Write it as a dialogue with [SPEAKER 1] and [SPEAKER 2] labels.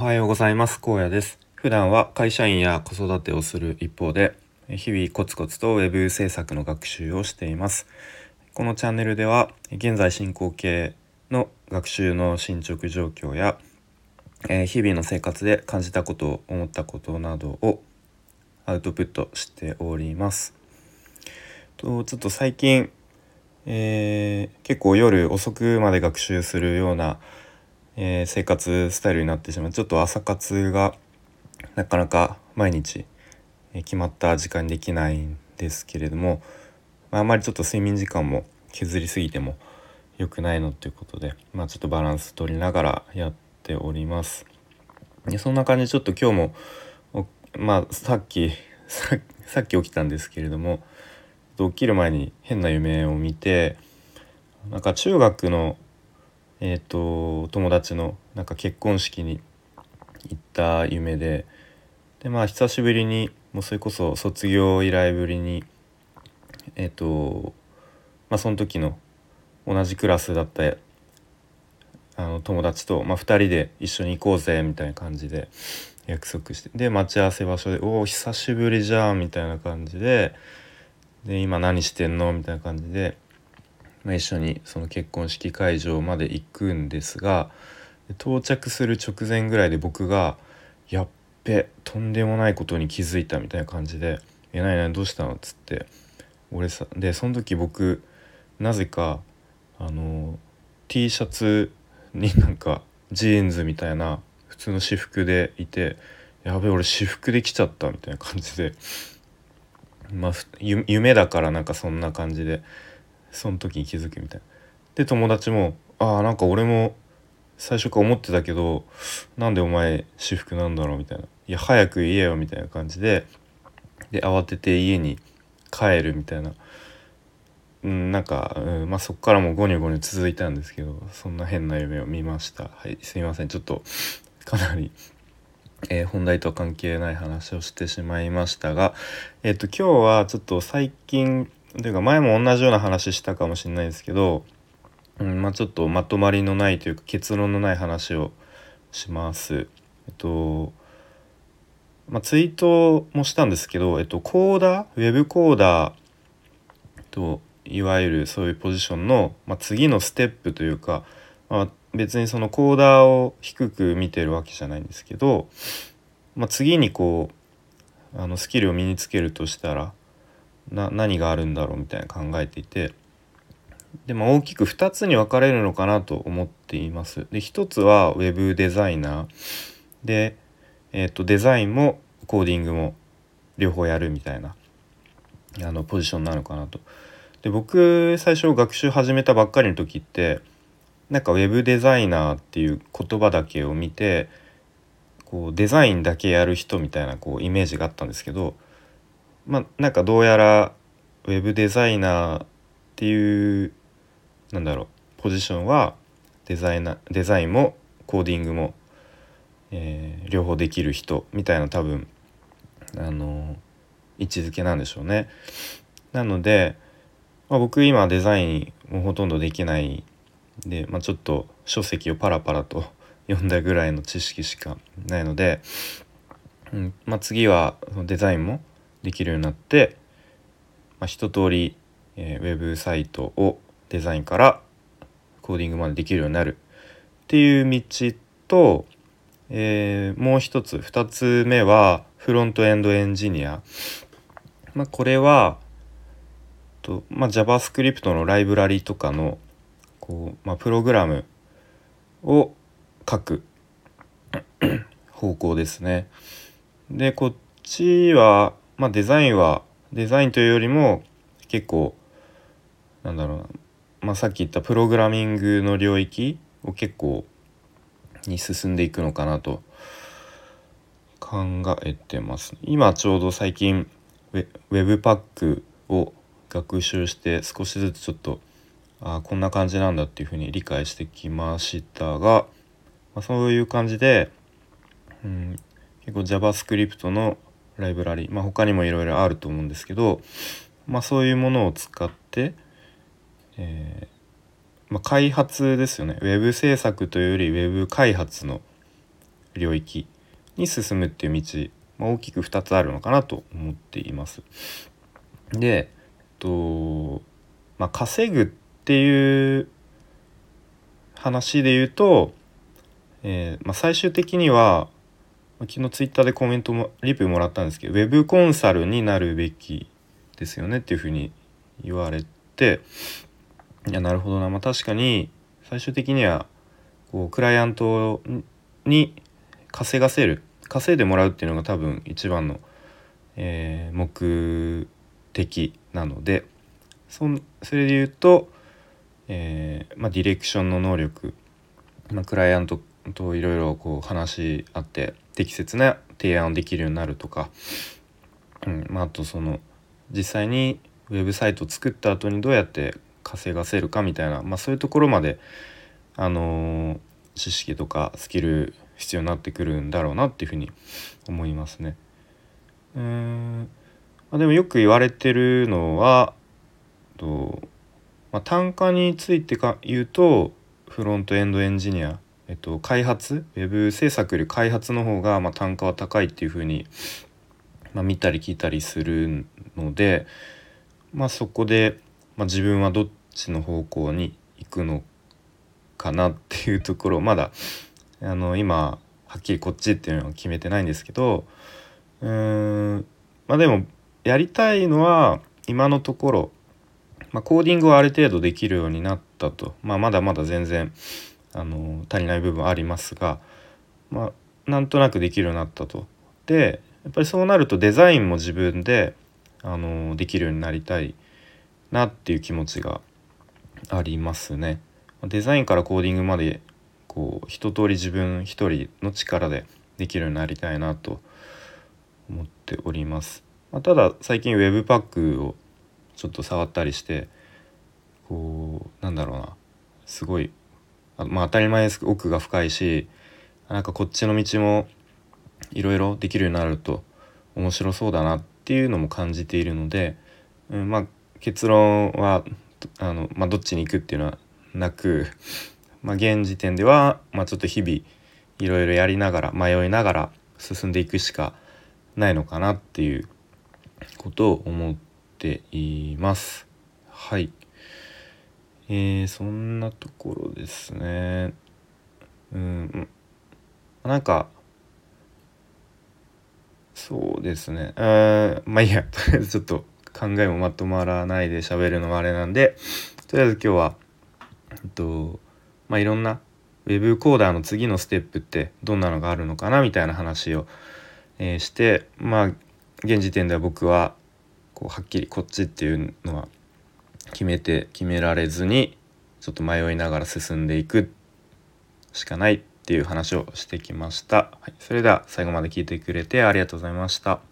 [SPEAKER 1] はようございます。高野です。普段は会社員や子育てをする一方で日々コツコツと web 制作の学習をしています。このチャンネルでは現在進行形の学習の進捗状況や日々の生活で感じたこと思ったことなどをアウトプットしております。とちょっと最近えー、結構夜遅くまで学習するような、えー、生活スタイルになってしまうちょっと朝活がなかなか毎日、え決まった時間にできないんですけれども、まあ、あまりちょっと睡眠時間も削りすぎても良くないのということで、まあ、ちょっとバランス取りながらやっております。でそんな感じでちょっと今日もまあさっきさっき起きたんですけれども起きる前に変な夢を見てなんか中学の、えーと、友達のなんか結婚式に行った夢ででまあ久しぶりにもうそれこそ卒業以来ぶりにえっ、ー、とまあその時の同じクラスだったあの友達と、まあ、2人で一緒に行こうぜみたいな感じで約束してで待ち合わせ場所で「おお久しぶりじゃん」みたいな感じでで今何してんのみたいな感じで、まあ、一緒にその結婚式会場まで行くんですが到着する直前ぐらいで僕が「やっべとんでもないことに気づいた」みたいな感じで「えなになにどうしたの?」っつって俺さでその時僕なぜかあの T シャツになんかジーンズみたいな普通の私服でいて「やべ俺私服で来ちゃった」みたいな感じでまあ、夢だからなんかそんな感じでその時に気づくみたいな。で友達も「ああなんか俺も最初から思ってたけどなんでお前私服なんだろう」みたいな「いや早く言えよ」みたいな感じでで慌てて家に帰るみたいな。うん、なんか、うん、まあそっからもゴニョゴニョ続いたんですけどそんな変な夢を見ましたはいすいませんちょっとかなりえー、本題とは関係ない話をしてしまいましたが、えっ、ー、と今日はちょっと最近というか前も同じような話したかもしれないですけど、うんまあ、ちょっとまとまりのないというか結論のない話をします。えっとまあ、ツイートもしたんですけど、えっと、コーダー？ウェブコーダーといわゆるそういうポジションの、まあ、次のステップというか、まあ、別にそのコーダーを低く見てるわけじゃないんですけど、まあ、次にこうあのスキルを身につけるとしたらな何があるんだろうみたいな考えていてで、まあ、大きく2つに分かれるのかなと思っています。で1つは Web デザイナーで、えー、とデザインもコーディングも両方やるみたいなあのポジションなのかなと。で僕最初学習始めたばっかりの時ってなんかウェブデザイナーっていう言葉だけを見てこうデザインだけやる人みたいなこうイメージがあったんですけどまあなんかどうやらウェブデザイナーっていうなんだろうポジションはデザイナデザインもコーディングも、えー、両方できる人みたいな多分あの位置づけなんでしょうね。なので、まあ、僕今デザインもほとんどできないで、まあ、ちょっと書籍をパラパラと読んだぐらいの知識しかないので、うんまあ、次はデザインもできるようになって、まあ、一通り、えー、ウェブサイトをデザインからコーディングまでできるようになるっていう道と、えー、もう一つ2つ目はフロントエンドエンジニア。まあ、これはと、まあ、JavaScript のライブラリとかのこう、まあ、プログラムを書く方向ですね。でこっちは、まあ、デザインはデザインというよりも結構なんだろうな、まあ、さっき言ったプログラミングの領域を結構に進んでいくのかなと考えてます。今ちょうど最近ウェブパックを学習して少しずつちょっとあこんな感じなんだっていうふうに理解してきましたが、まあ、そういう感じで、うん、結構 JavaScript のライブラリ、まあ、他にもいろいろあると思うんですけど、まあ、そういうものを使って、えーまあ、開発ですよね Web 制作というより Web 開発の領域に進むっていう道、まあ、大きく2つあるのかなと思っています。で、えっとまあ、稼ぐっていう話で言うと、えーまあ、最終的には昨日ツイッターでコメントもリプもらったんですけどウェブコンサルになるべきですよねっていうふうに言われていやなるほどな、まあ、確かに最終的にはこうクライアントに稼がせる稼いでもらうっていうのが多分一番の、えー、目的なのでそそれで言うと、えーまあ、ディレクションの能力、まあ、クライアントといろいろこう話し合って適切な提案をできるようになるとか、うんまあ、あとその実際にウェブサイトを作った後にどうやって稼がせるかみたいな、まあ、そういうところまで、あのー、知識とかスキル必要になってくるんだろうなっていうふうに思いますね。うんまあ、でもよく言われてるのはと、まあ、単価についてか言うとフロントエンドエンジニアえっと、開発ウェブ制作より開発の方が、ま、単価は高いっていうふうに、まあ、見たり聞いたりするので、まあ、そこで、まあ、自分はどっちの方向に行くのかなっていうところまだあの今はっきりこっちっていうのは決めてないんですけどうーんまあでもやりたいのは今のところ、まあ、コーディングはある程度できるようになったと、まあ、まだまだ全然あの足りない部分ありますが、まあ、なんとなくできるようになったと。でやっぱりそうなるとデザインも自分であのできるようになりたいなっていう気持ちがありますね。デザインからコーディングまでこう一通り自分一人の力でできるようになりたいなと思っております。まあ、ただ最近 Webpack をちょっと触ったりしてこうなんだろうなすごいまあ当たり前です奥が深いしなんかこっちの道もいろいろできるようになると面白そうだなっていうのも感じているので、うん、まあ結論はあの、まあ、どっちに行くっていうのはなく、まあ、現時点では、まあ、ちょっと日々いろいろやりながら迷いながら進んでいくしかないのかなっていうことを思っています。はいえー、そんなところですね。うんなんかそうですね。あまあいいや。とりあえずちょっと考えもまとまらないで喋るのはあれなんでとりあえず今日はえっとまあいろんな Web コーダーの次のステップってどんなのがあるのかなみたいな話を、えー、してまあ現時点では僕はこうはっきりこっちっていうのは決めて決められずにちょっと迷いながら進んでいくしかないっていう話をしてきました。はい、それでは最後まで聞いてくれてありがとうございました。